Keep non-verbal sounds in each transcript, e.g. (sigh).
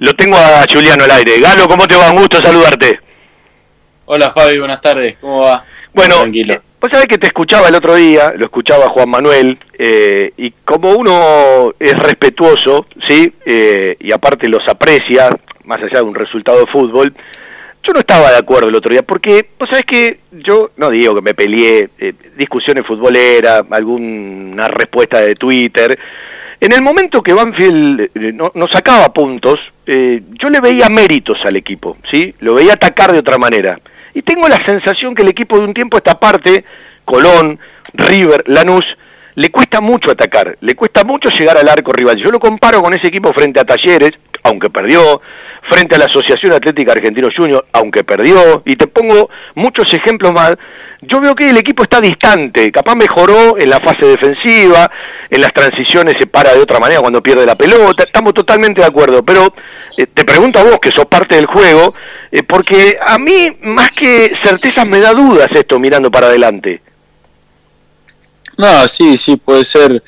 Lo tengo a Juliano al aire. Galo, ¿cómo te va? Un gusto saludarte. Hola Fabi, buenas tardes. ¿Cómo va? Bueno, Tranquilo. Eh, vos sabés que te escuchaba el otro día, lo escuchaba Juan Manuel, eh, y como uno es respetuoso, ¿sí? Eh, y aparte los aprecia, más allá de un resultado de fútbol, yo no estaba de acuerdo el otro día, porque vos sabés que yo no digo que me peleé, discusiones futboleras, alguna respuesta de Twitter, en el momento que Banfield no, no sacaba puntos, yo le veía méritos al equipo, ¿sí? Lo veía atacar de otra manera. Y tengo la sensación que el equipo de un tiempo esta parte, Colón, River, Lanús, le cuesta mucho atacar, le cuesta mucho llegar al arco rival. Yo lo comparo con ese equipo frente a Talleres, aunque perdió, frente a la Asociación Atlética Argentino Junior, aunque perdió, y te pongo muchos ejemplos más, yo veo que el equipo está distante, capaz mejoró en la fase defensiva, en las transiciones se para de otra manera cuando pierde la pelota, estamos totalmente de acuerdo, pero eh, te pregunto a vos, que sos parte del juego, eh, porque a mí más que certezas me da dudas esto mirando para adelante. No, sí, sí, puede ser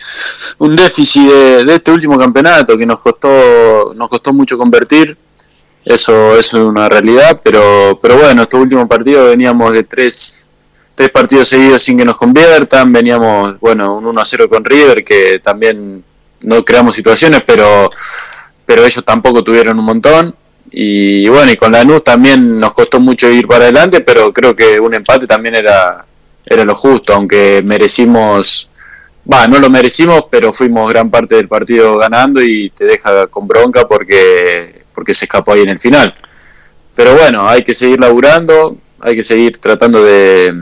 un déficit de, este último campeonato que nos costó, nos costó mucho convertir. Eso, eso es una realidad, pero, pero bueno, estos últimos partidos veníamos de tres, tres partidos seguidos sin que nos conviertan, veníamos, bueno, un 1-0 con River, que también no creamos situaciones, pero, pero ellos tampoco tuvieron un montón. Y bueno, y con Lanús también nos costó mucho ir para adelante, pero creo que un empate también era, era lo justo, aunque merecimos, va, no lo merecimos, pero fuimos gran parte del partido ganando y te deja con bronca porque, porque se escapó ahí en el final. Pero bueno, hay que seguir laburando, hay que seguir tratando de,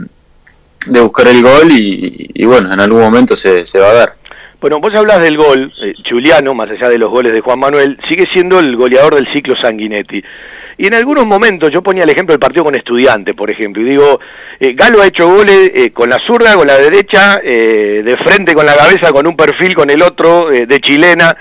de buscar el gol y, y, bueno, en algún momento se, se va a dar. Bueno, vos hablas del gol, eh, más allá de los goles de Juan Manuel, sigue siendo el goleador del ciclo Sanguinetti. Y en algunos momentos, yo ponía el ejemplo del partido con estudiantes, por ejemplo, y digo, eh, Galo ha hecho goles eh, con la zurda, con la derecha, de frente con la cabeza, con un perfil, con el otro, de chilena,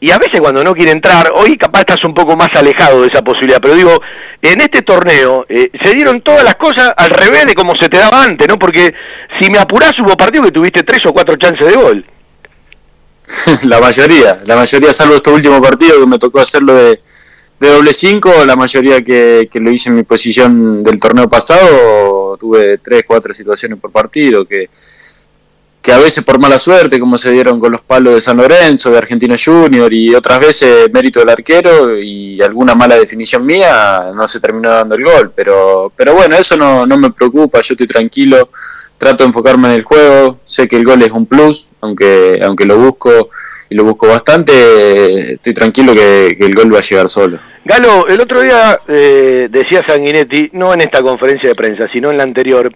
y a veces cuando no quiere entrar, hoy capaz estás un poco más alejado de esa posibilidad, pero digo, en este torneo se dieron todas las cosas al revés de como se te daba antes, ¿no? Porque si me apurás hubo partido que tuviste tres o cuatro chances de gol. (laughs) la mayoría, la mayoría, salvo este último partido que me tocó hacerlo de, de doble 5, la mayoría que, que, lo hice en mi posición del torneo pasado, tuve tres, cuatro situaciones por partido, que, que a veces por mala suerte, como se dieron con los palos de San Lorenzo, de Argentino Junior, y otras veces mérito del arquero y alguna mala definición mía, no se terminó dando el gol. Pero, pero bueno, eso no, no me preocupa, yo estoy tranquilo trato de enfocarme en el juego, sé que el gol es un plus, aunque, aunque lo busco y lo busco bastante, estoy tranquilo que, el gol va a llegar solo. Galo, el otro día eh, decía Sanguinetti, no en esta conferencia de prensa, sino en la anterior,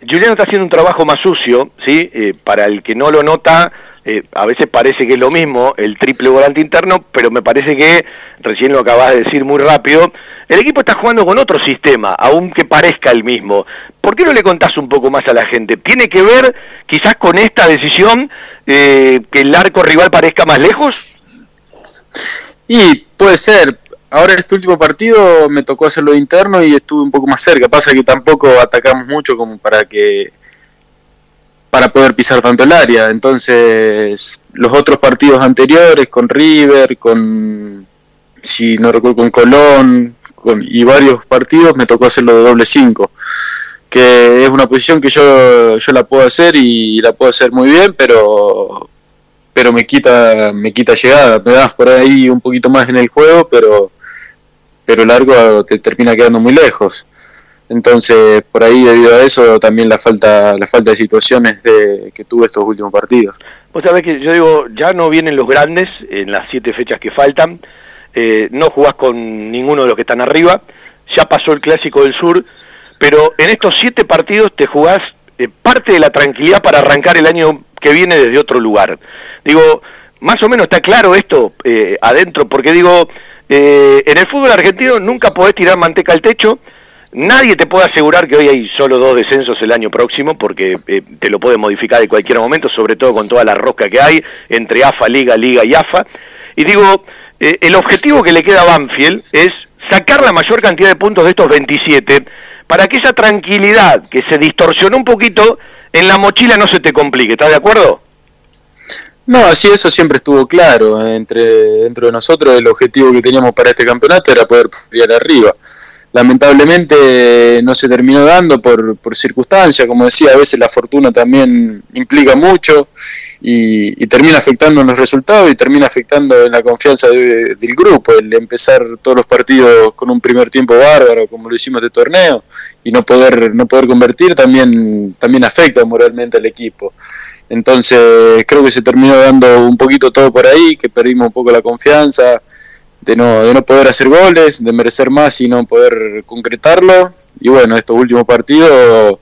Juliano está haciendo un trabajo más sucio, ¿sí? Eh, para el que no lo nota, eh, a veces parece que es lo mismo, el triple volante interno, pero me parece que, recién lo acabas de decir muy rápido, el equipo está jugando con otro sistema, aunque parezca el mismo. ¿Por qué no le contás un poco más a la gente? ¿Tiene que ver quizás con esta decisión eh, que el arco rival parezca más lejos? Y puede ser. Ahora en este último partido me tocó hacerlo interno y estuve un poco más cerca. Pasa que tampoco atacamos mucho como para que para poder pisar tanto el área. Entonces, los otros partidos anteriores con River, con si no recuerdo con Colón, y varios partidos me tocó hacerlo de doble 5, que es una posición que yo, yo la puedo hacer y la puedo hacer muy bien, pero pero me quita me quita llegada, me das por ahí un poquito más en el juego, pero pero largo te termina quedando muy lejos. Entonces, por ahí debido a eso también la falta la falta de situaciones de, que tuve estos últimos partidos. Vos sabés que yo digo, ya no vienen los grandes en las siete fechas que faltan, eh, no jugás con ninguno de los que están arriba, ya pasó el Clásico del Sur, pero en estos siete partidos te jugás eh, parte de la tranquilidad para arrancar el año que viene desde otro lugar. Digo, más o menos está claro esto eh, adentro, porque digo, en el fútbol argentino nunca podés tirar manteca al techo, nadie te puede asegurar que hoy hay solo dos descensos el año próximo, porque te lo puede modificar en cualquier momento, sobre todo con toda la rosca que hay entre AFA, Liga, Liga y AFA. Y digo, eh, el objetivo que le queda a Banfield es sacar la mayor cantidad de puntos de estos 27 para que esa tranquilidad que se distorsionó un poquito en la mochila no se te complique. ¿Estás de acuerdo? No, sí, eso siempre estuvo claro entre dentro de nosotros. El objetivo que teníamos para este campeonato era poder pelear arriba. Lamentablemente no se terminó dando por, por circunstancias, como decía, a veces la fortuna también implica mucho y, termina afectando en los resultados y termina afectando en la confianza del grupo. El empezar todos los partidos con un primer tiempo bárbaro, como lo hicimos de torneo, y no poder, no poder convertir también, también afecta moralmente al equipo. Entonces creo que se terminó dando un poquito todo por ahí, que perdimos un poco la confianza de no, de no poder hacer goles, de merecer más y no poder concretarlo. Y bueno, estos últimos partidos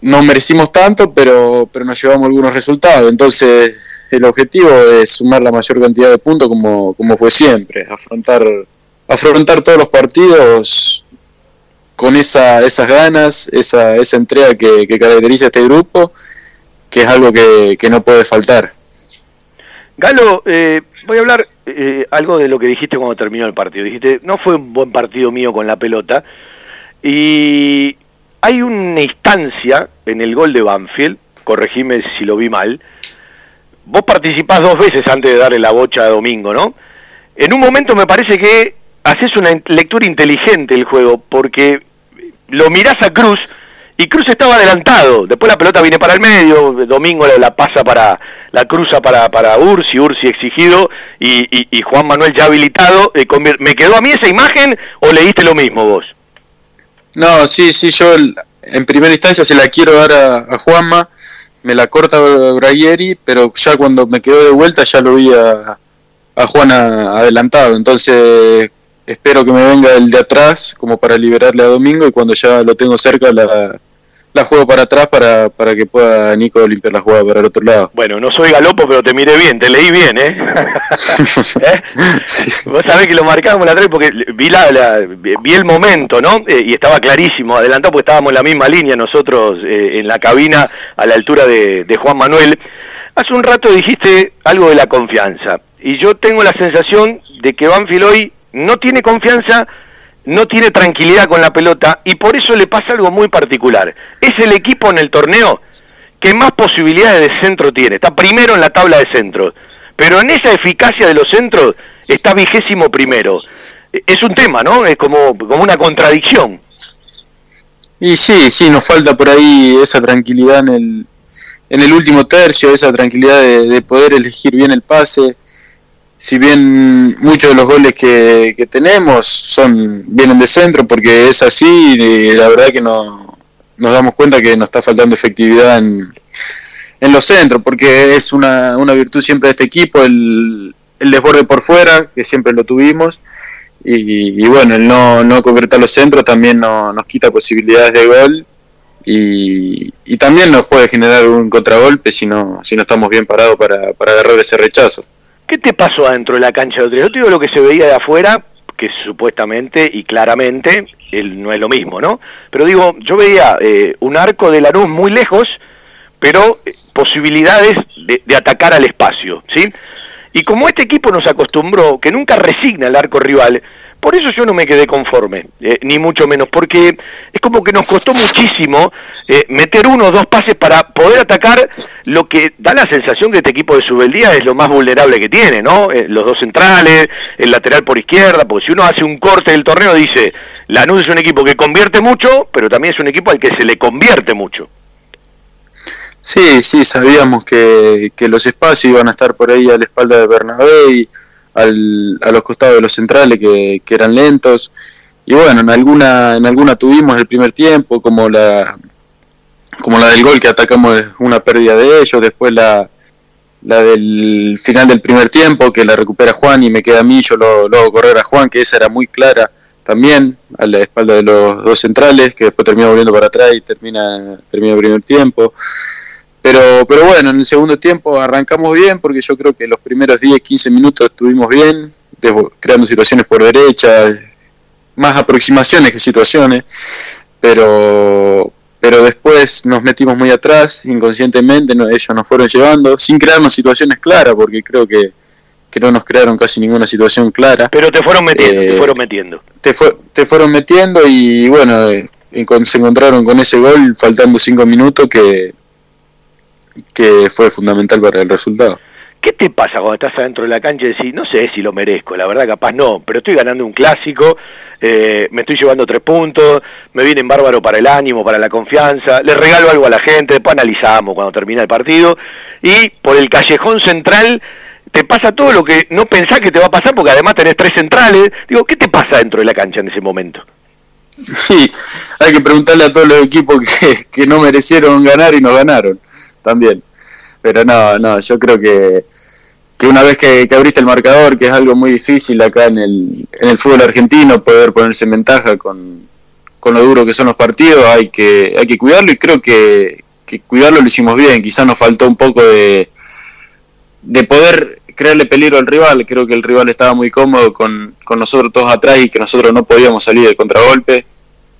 no merecimos tanto, pero, pero nos llevamos algunos resultados. Entonces el objetivo es sumar la mayor cantidad de puntos como, como fue siempre, afrontar, afrontar todos los partidos con esa, esas ganas, esa, esa entrega que, que caracteriza a este grupo que es algo que, no puede faltar. Galo, eh, voy a hablar eh, algo de lo que dijiste cuando terminó el partido. Dijiste, no fue un buen partido mío con la pelota. Y hay una instancia en el gol de Banfield, corregime si lo vi mal, vos participás dos veces antes de darle la bocha a Domingo, ¿no? En un momento me parece que haces una lectura inteligente el juego, porque lo mirás a Cruz y Cruz estaba adelantado, después la pelota viene para el medio, Domingo la, pasa para, la cruza para, para Ursi, Ursi exigido y, Juan Manuel ya habilitado. Eh, ¿Me quedó a mí esa imagen o leíste lo mismo vos? No, sí, sí, yo en primera instancia se la quiero dar a, Juanma, me la corta Brayeri, pero ya cuando me quedó de vuelta ya lo vi a, a Juan adelantado, entonces espero que me venga el de atrás como para liberarle a Domingo y cuando ya lo tengo cerca la, la juego para atrás para, para que pueda Nico limpiar la jugada para el otro lado. Bueno, no soy galopo, pero te miré bien, te leí bien, ¿eh? (laughs) ¿Eh? Vos sabés que lo marcábamos la tres porque vi, la, vi el momento, ¿no? Eh, y estaba clarísimo, adelantado porque estábamos en la misma línea nosotros eh, en la cabina a la altura de, de Juan Manuel. Hace un rato dijiste algo de la confianza y yo tengo la sensación de que Banfield hoy no tiene confianza no tiene tranquilidad con la pelota y por eso le pasa algo muy particular. Es el equipo en el torneo que más posibilidades de centro tiene. Está primero en la tabla de centros. Pero en esa eficacia de los centros está vigésimo primero. Es un tema, ¿no? Es como, como una contradicción. Y sí, sí, nos falta por ahí esa tranquilidad en el, en el último tercio, esa tranquilidad de poder elegir bien el pase si bien muchos de los goles que, tenemos son vienen de centro porque es así y la verdad que no, nos damos cuenta que nos está faltando efectividad en, en los centros porque es una, una virtud siempre de este equipo el, el desborde por fuera que siempre lo tuvimos y, bueno el no, no concretar los centros también no, nos quita posibilidades de gol y, y también nos puede generar un contragolpe si no, si no estamos bien parados para, para agarrar ese rechazo. ¿Qué te pasó adentro de la cancha de? Yo te digo lo que se veía de afuera, que supuestamente y claramente él no es lo mismo, ¿no? Pero digo, yo veía eh, un arco de la luz muy lejos, pero eh, posibilidades de, de, atacar al espacio, ¿sí? Y como este equipo nos acostumbró, que nunca resigna el arco rival, por eso yo no me quedé conforme, eh, ni mucho menos, porque es como que nos costó muchísimo eh, meter uno o dos pases para poder atacar lo que da la sensación que este equipo de Subeldía es lo más vulnerable que tiene, ¿no? Eh, los dos centrales, el lateral por izquierda, porque si uno hace un corte del torneo dice, Lanús es un equipo que convierte mucho, pero también es un equipo al que se le convierte mucho. Sí, sí, sabíamos que, que los espacios iban a estar por ahí a la espalda de Bernabé y al, a los costados de los centrales que, eran lentos. Y bueno, en alguna, en alguna tuvimos el primer tiempo, como la, como la del gol que atacamos una pérdida de ellos, después la, la del final del primer tiempo que la recupera Juan y me queda a mí, yo lo, lo hago correr a Juan, que esa era muy clara también, a la espalda de los dos centrales, que después termina volviendo para atrás y termina, termina el primer tiempo. Pero, pero bueno, en el segundo tiempo arrancamos bien porque yo creo que los primeros 10, 15 minutos estuvimos bien, creando situaciones por derecha, más aproximaciones que situaciones, pero, pero después nos metimos muy atrás, inconscientemente ellos nos fueron llevando, sin crearnos situaciones claras, porque creo que, no nos crearon casi ninguna situación clara. Pero te fueron metiendo, te eh, fueron metiendo. Te, te fueron metiendo y bueno, eh, se encontraron con ese gol faltando 5 minutos que que fue fundamental para el resultado. ¿Qué te pasa cuando estás adentro de la cancha y decís, no sé si lo merezco, la verdad capaz no, pero estoy ganando un clásico, eh, me estoy llevando tres puntos, me viene en bárbaro para el ánimo, para la confianza, le regalo algo a la gente, después analizamos cuando termina el partido, y por el callejón central te pasa todo lo que no pensás que te va a pasar, porque además tenés tres centrales, digo, ¿qué te pasa dentro de la cancha en ese momento? (laughs) Sí, hay que preguntarle a todos los equipos que, que no merecieron ganar y no ganaron también. Pero no, no, yo creo que, que una vez que, abriste el marcador, que es algo muy difícil acá en el, en el fútbol argentino, poder ponerse en ventaja con, con lo duro que son los partidos, hay que, hay que cuidarlo y creo que, que cuidarlo lo hicimos bien. Quizás nos faltó un poco de, de poder crearle peligro al rival. Creo que el rival estaba muy cómodo con, con nosotros todos atrás y que nosotros no podíamos salir de contragolpe.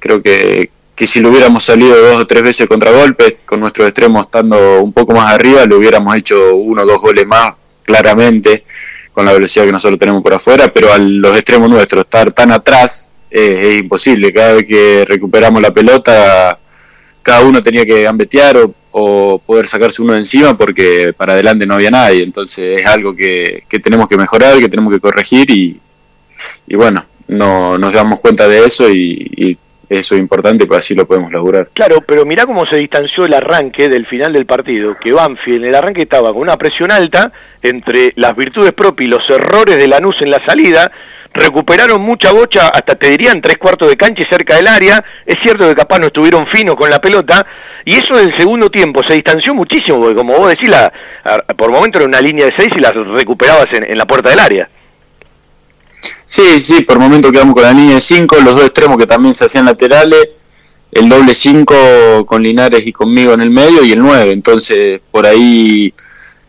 Creo que, que si lo hubiéramos salido dos o tres veces contragolpe, con nuestros extremos estando un poco más arriba, le hubiéramos hecho uno o dos goles más, claramente, con la velocidad que nosotros tenemos por afuera, pero a los extremos nuestros estar tan atrás es imposible. Cada vez que recuperamos la pelota, cada uno tenía que gambetear o o poder sacarse uno de encima porque para adelante no había nadie. Entonces es algo que, tenemos que mejorar, que tenemos que corregir y, y bueno, no, nos damos cuenta de eso y, eso es importante, pues así lo podemos lograr. Claro, pero mirá cómo se distanció el arranque del final del partido, que Banfield en el arranque estaba con una presión alta entre las virtudes propias y los errores de Lanús en la salida, recuperaron mucha bocha, hasta te dirían tres cuartos de cancha y cerca del área, es cierto que capaz no estuvieron finos con la pelota, y eso del segundo tiempo se distanció muchísimo, porque como vos decís, la, por momento era una línea de seis y la recuperabas en, la puerta del área. Sí, sí, por momento quedamos con la línea de cinco, los dos extremos que también se hacían laterales, el doble cinco con Linares y conmigo en el medio y el nueve, entonces por ahí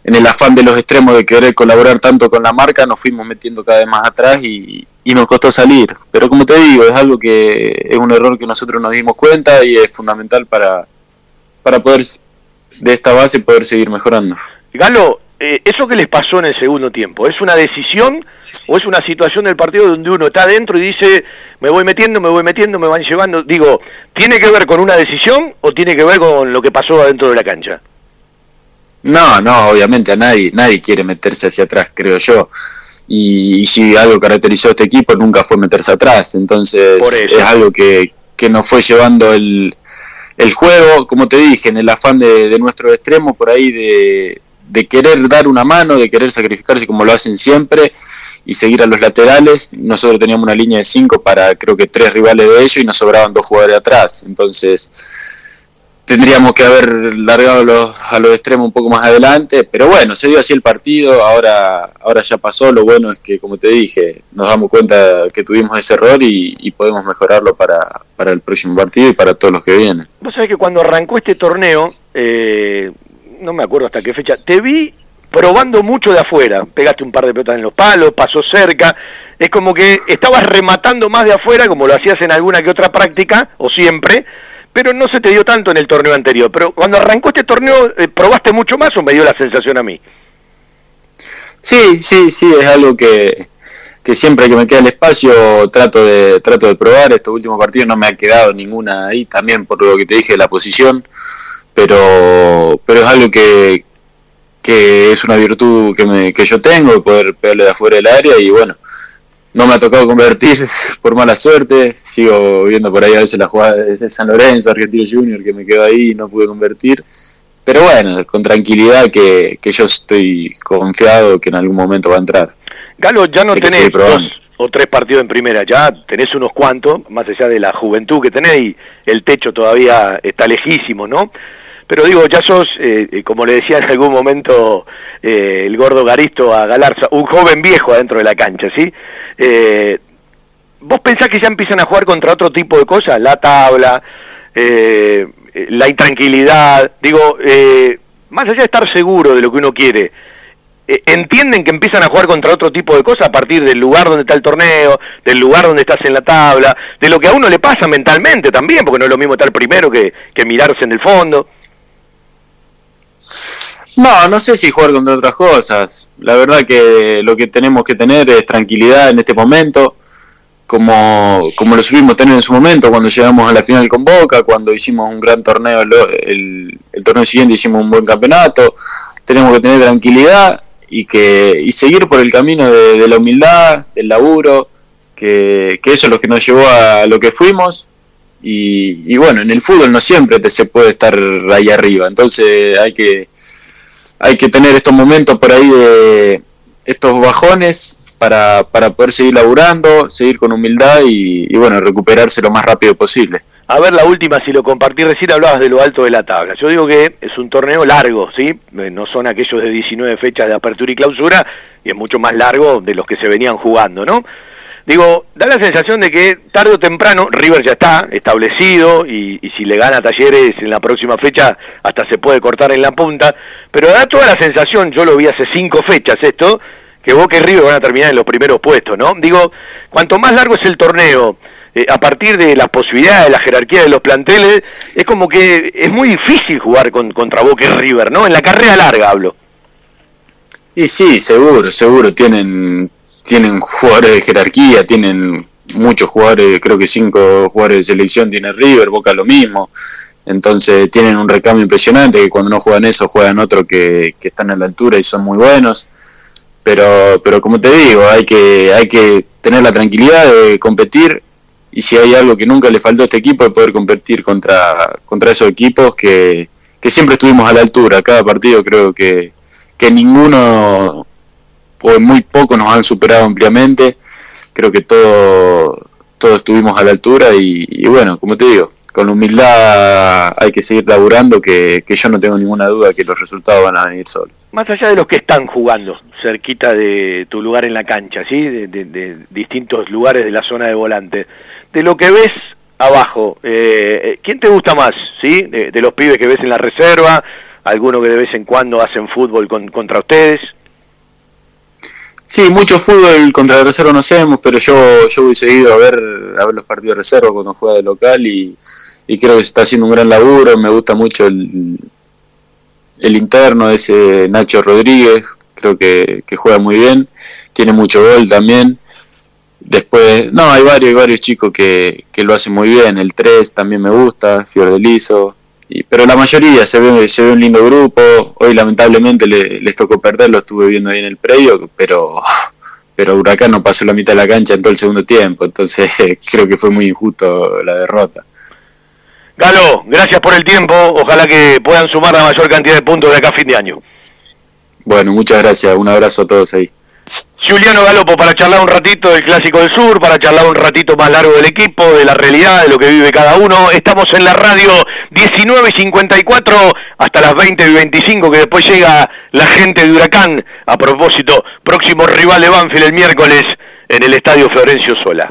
en el afán de los extremos de querer colaborar tanto con la marca, nos fuimos metiendo cada vez más atrás y, nos costó salir. Pero como te digo, es algo que es un error que nosotros nos dimos cuenta y es fundamental para, para poder de esta base poder seguir mejorando. Galo, eh, ¿eso que les pasó en el segundo tiempo? ¿Es una decisión o es una situación del partido donde uno está adentro y dice, me voy metiendo, me voy metiendo, me van llevando? Digo, ¿tiene que ver con una decisión o tiene que ver con lo que pasó adentro de la cancha? No, no, obviamente a nadie, nadie quiere meterse hacia atrás, creo yo. Y, si algo caracterizó a este equipo nunca fue meterse atrás, entonces es algo que, que nos fue llevando el, el juego, como te dije, en el afán de, de nuestro extremo, por ahí de, de querer dar una mano, de querer sacrificarse como lo hacen siempre y seguir a los laterales. Nosotros teníamos una línea de cinco para creo que tres rivales de ellos y nos sobraban dos jugadores atrás. Entonces tendríamos que haber largado los, a los extremos un poco más adelante, pero bueno, se dio así el partido, ahora, ahora ya pasó, lo bueno es que, como te dije, nos damos cuenta que tuvimos ese error y, podemos mejorarlo para, para, el próximo partido y para todos los que vienen. Vos sabés que cuando arrancó este torneo, eh, no me acuerdo hasta qué fecha, te vi probando mucho de afuera, pegaste un par de pelotas en los palos, pasó cerca, es como que estabas rematando más de afuera como lo hacías en alguna que otra práctica, o siempre, pero no se te dio tanto en el torneo anterior. Pero cuando arrancó este torneo, eh, ¿probaste mucho más o me dio la sensación a mí? Sí, sí, sí, es algo que, que siempre que me queda el espacio trato de trato de probar. Estos últimos partidos no me ha quedado ninguna ahí, también por lo que te dije de la posición, pero, pero es algo que, que es una virtud que, me, que yo tengo, poder pegarle de afuera del área y bueno, no me ha tocado convertir (laughs) por mala suerte. Sigo viendo por ahí a veces la jugada de San Lorenzo, Argentino Junior, que me quedo ahí y no pude convertir. Pero bueno, con tranquilidad que, yo estoy confiado que en algún momento va a entrar. Galo, ya no tenés dos o tres partidos en primera, ya tenés unos cuantos, más allá de la juventud que tenés y el techo todavía está lejísimo, ¿no? Pero digo, ya sos, eh, eh, como le decía (laughs) en algún momento eh, el gordo Garisto a Galarza, un joven viejo adentro de la cancha, ¿sí? ¿Vos pensás que ya empiezan a jugar contra otro tipo de cosas? La tabla, la intranquilidad, digo, más allá de estar seguro de lo que uno quiere, entienden que empiezan a jugar contra otro tipo de cosas a partir del lugar donde está el torneo, del lugar donde estás en la tabla, de lo que a uno le pasa mentalmente también, porque no es lo mismo estar primero que, que mirarse en el fondo. No, no sé si jugar contra otras cosas. La verdad que lo que tenemos que tener es tranquilidad en este momento. como, como lo supimos tener en su momento cuando llegamos a la final con Boca, cuando hicimos un gran torneo, el, el torneo siguiente hicimos un buen campeonato, tenemos que tener tranquilidad y que y seguir por el camino de, la humildad, del laburo, que, que, eso es lo que nos llevó a lo que fuimos. Y, y, bueno, en el fútbol no siempre te se puede estar ahí arriba, entonces hay que, hay que tener estos momentos por ahí de estos bajones para, para poder seguir laburando, seguir con humildad y, bueno, recuperarse lo más rápido posible. A ver, la última, si lo compartí recién, hablabas de lo alto de la tabla. Yo digo que es un torneo largo, ¿sí? Eh, no son aquellos de 19 fechas de apertura y clausura, y es mucho más largo de los que se venían jugando, ¿no? Digo, da la sensación de que tarde o temprano River ya está establecido y, si le gana Talleres en la próxima fecha hasta se puede cortar en la punta, pero da toda la sensación, yo lo vi hace cinco fechas esto, que Boca y River van a terminar en los primeros puestos, ¿no? Digo, cuanto más largo es el torneo, eh, a partir de las posibilidades, de la jerarquía de los planteles, es como que es muy difícil jugar con, contra Boca y River, ¿no? En la carrera larga hablo. Y sí, seguro, seguro, tienen, tienen jugadores de jerarquía, tienen muchos jugadores, creo que cinco jugadores de selección tiene River, Boca lo mismo, entonces tienen un recambio impresionante, que cuando no juegan eso juegan otro que, que están a la altura y son muy buenos, pero, pero como te digo, hay que, hay que tener la tranquilidad de competir y si hay algo que nunca le faltó a este equipo es poder competir contra, contra esos equipos que, siempre estuvimos a la altura. Cada partido creo que, que ninguno o muy poco nos han superado ampliamente. Creo que todo, todos estuvimos a la altura y, bueno, como te digo, con humildad hay que seguir laburando que, que, yo no tengo ninguna duda que los resultados van a venir solos. Más allá de los que están jugando cerquita de tu lugar en la cancha, ¿sí? de, de distintos lugares de la zona de volante, de lo que ves abajo, eh, ¿quién te gusta más? ¿sí? De, los pibes que ves en la reserva, alguno que de vez en cuando hacen fútbol contra ustedes. Sí, mucho fútbol contra la reserva no hacemos, pero yo, yo voy seguido a ver, a ver los partidos de reserva cuando juega de local y, creo que se está haciendo un gran laburo, me gusta mucho el, el interno de ese Nacho Rodríguez, creo que, que juega muy bien, tiene mucho gol también Después, no, hay varios, hay varios chicos que, que lo hacen muy bien. El 3 también me gusta, Fiordelizo. Y, pero la mayoría se ve, se ve un lindo grupo. Hoy lamentablemente les tocó perder, lo estuve viendo ahí en el predio, pero, (laughs) pero Huracán no pasó la mitad de la cancha en todo el segundo tiempo. Entonces (laughs) creo que fue muy injusto la derrota. Galo, gracias por el tiempo. Ojalá que puedan sumar la mayor cantidad de puntos de acá a fin de año. Bueno, muchas gracias. Un abrazo a todos ahí. Juliano Galopo para charlar un ratito del Clásico del Sur, para charlar un ratito más largo del equipo, de la realidad, de lo que vive cada uno. Estamos en la radio 19.54 hasta las 20.25 que después llega la gente de Huracán. A propósito, próximo rival de Banfield el miércoles en el Estadio Florencio Sola.